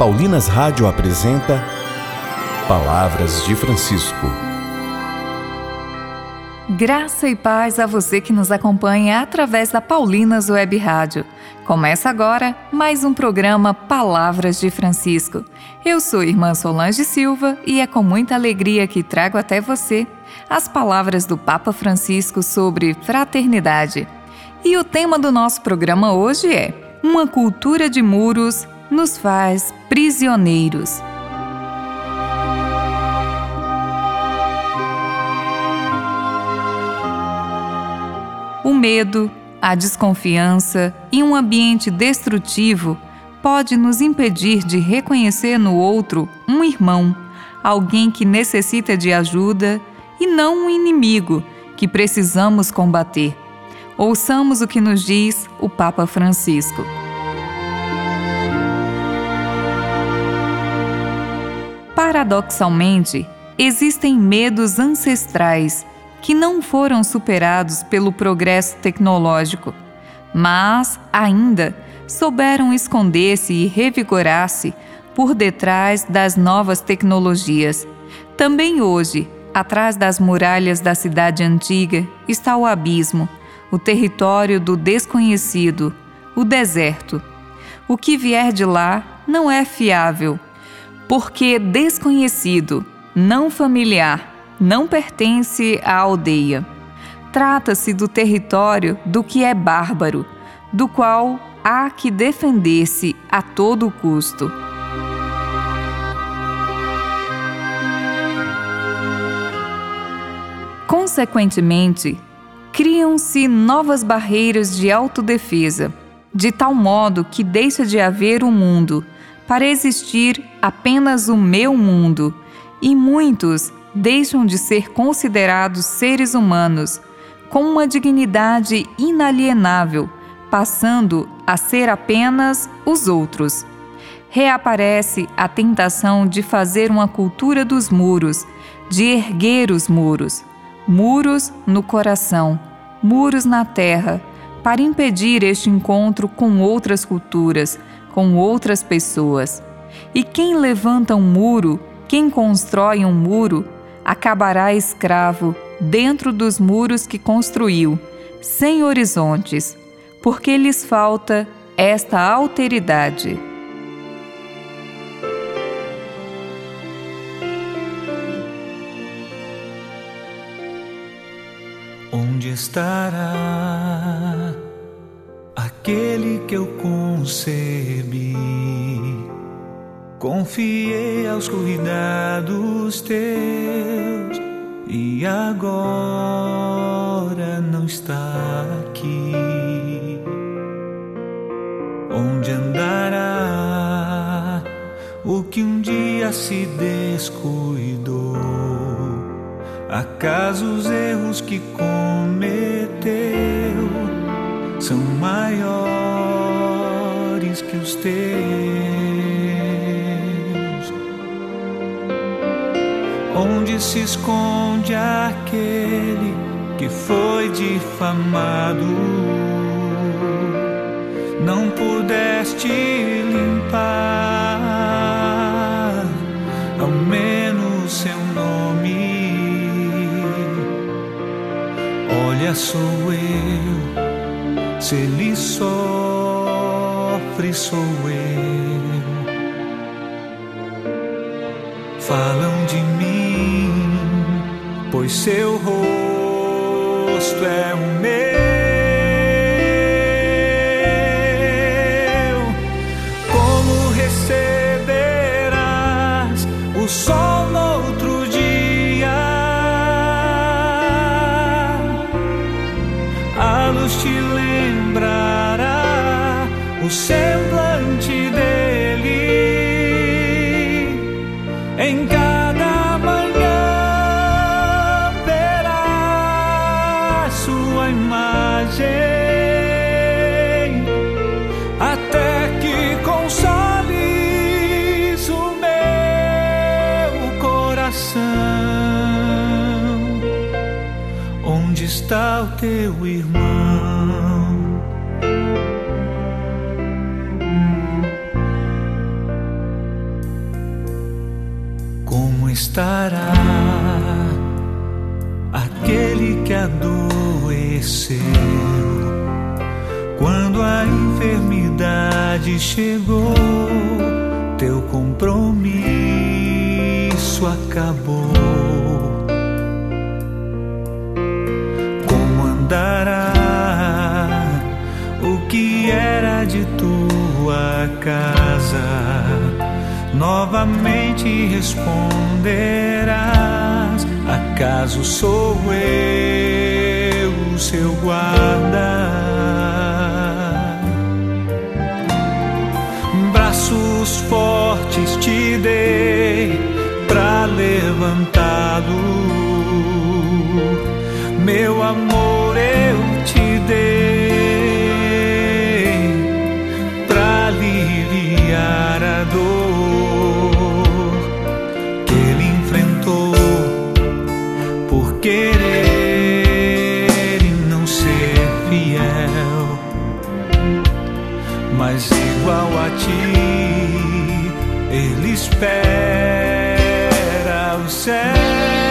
Paulinas Rádio apresenta Palavras de Francisco. Graça e paz a você que nos acompanha através da Paulinas Web Rádio. Começa agora mais um programa Palavras de Francisco. Eu sou irmã Solange Silva e é com muita alegria que trago até você as palavras do Papa Francisco sobre fraternidade. E o tema do nosso programa hoje é Uma cultura de muros nos faz prisioneiros. O medo, a desconfiança e um ambiente destrutivo pode nos impedir de reconhecer no outro um irmão, alguém que necessita de ajuda e não um inimigo que precisamos combater. Ouçamos o que nos diz o Papa Francisco. Paradoxalmente, existem medos ancestrais que não foram superados pelo progresso tecnológico, mas ainda souberam esconder-se e revigorar-se por detrás das novas tecnologias. Também hoje, atrás das muralhas da cidade antiga, está o abismo, o território do desconhecido, o deserto. O que vier de lá não é fiável porque desconhecido, não familiar, não pertence à aldeia. Trata-se do território do que é bárbaro, do qual há que defender-se a todo custo. Consequentemente, criam-se novas barreiras de autodefesa, de tal modo que deixa de haver um mundo para existir apenas o meu mundo, e muitos deixam de ser considerados seres humanos com uma dignidade inalienável, passando a ser apenas os outros. Reaparece a tentação de fazer uma cultura dos muros, de erguer os muros, muros no coração, muros na terra, para impedir este encontro com outras culturas, com outras pessoas. E quem levanta um muro, quem constrói um muro, acabará escravo dentro dos muros que construiu, sem horizontes, porque lhes falta esta alteridade. Onde estará? Aquele que eu concebi. Confiei aos cuidados teus e agora não está aqui. Onde andará o que um dia se descuidou? Acaso os erros que cometeu? São maiores que os teus. Onde se esconde aquele que foi difamado? Não pudeste limpar, ao menos seu nome. Olha, sou eu se ele sofre, sou eu. Falam de mim, pois seu rosto é o meu. say quando a enfermidade chegou? Teu compromisso acabou. Como andará o que era de tua casa? novamente responderás: Acaso sou eu seu guarda? Braços fortes te dei para levantá-lo, meu amor igual a ti, ele espera o céu.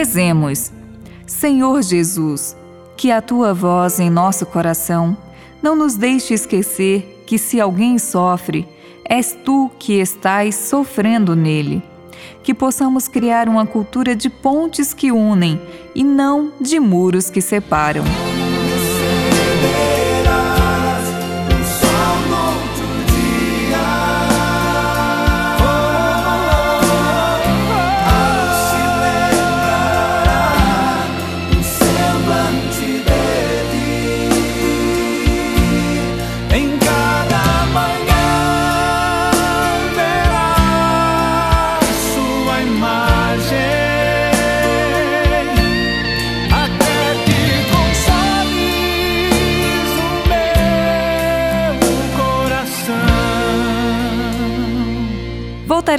Rezemos. Senhor Jesus, que a tua voz em nosso coração não nos deixe esquecer que se alguém sofre, és tu que estás sofrendo nele. Que possamos criar uma cultura de pontes que unem e não de muros que separam.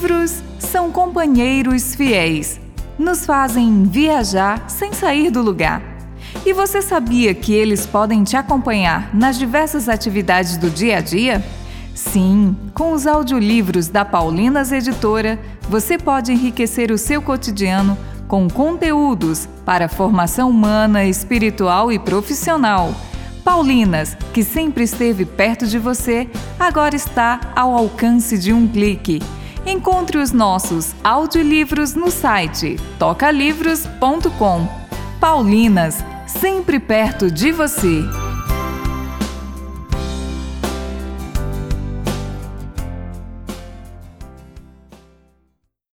Livros são companheiros fiéis, nos fazem viajar sem sair do lugar. E você sabia que eles podem te acompanhar nas diversas atividades do dia a dia? Sim, com os audiolivros da Paulinas Editora, você pode enriquecer o seu cotidiano com conteúdos para formação humana, espiritual e profissional. Paulinas, que sempre esteve perto de você, agora está ao alcance de um clique. Encontre os nossos audiolivros no site tocalivros.com. Paulinas, sempre perto de você.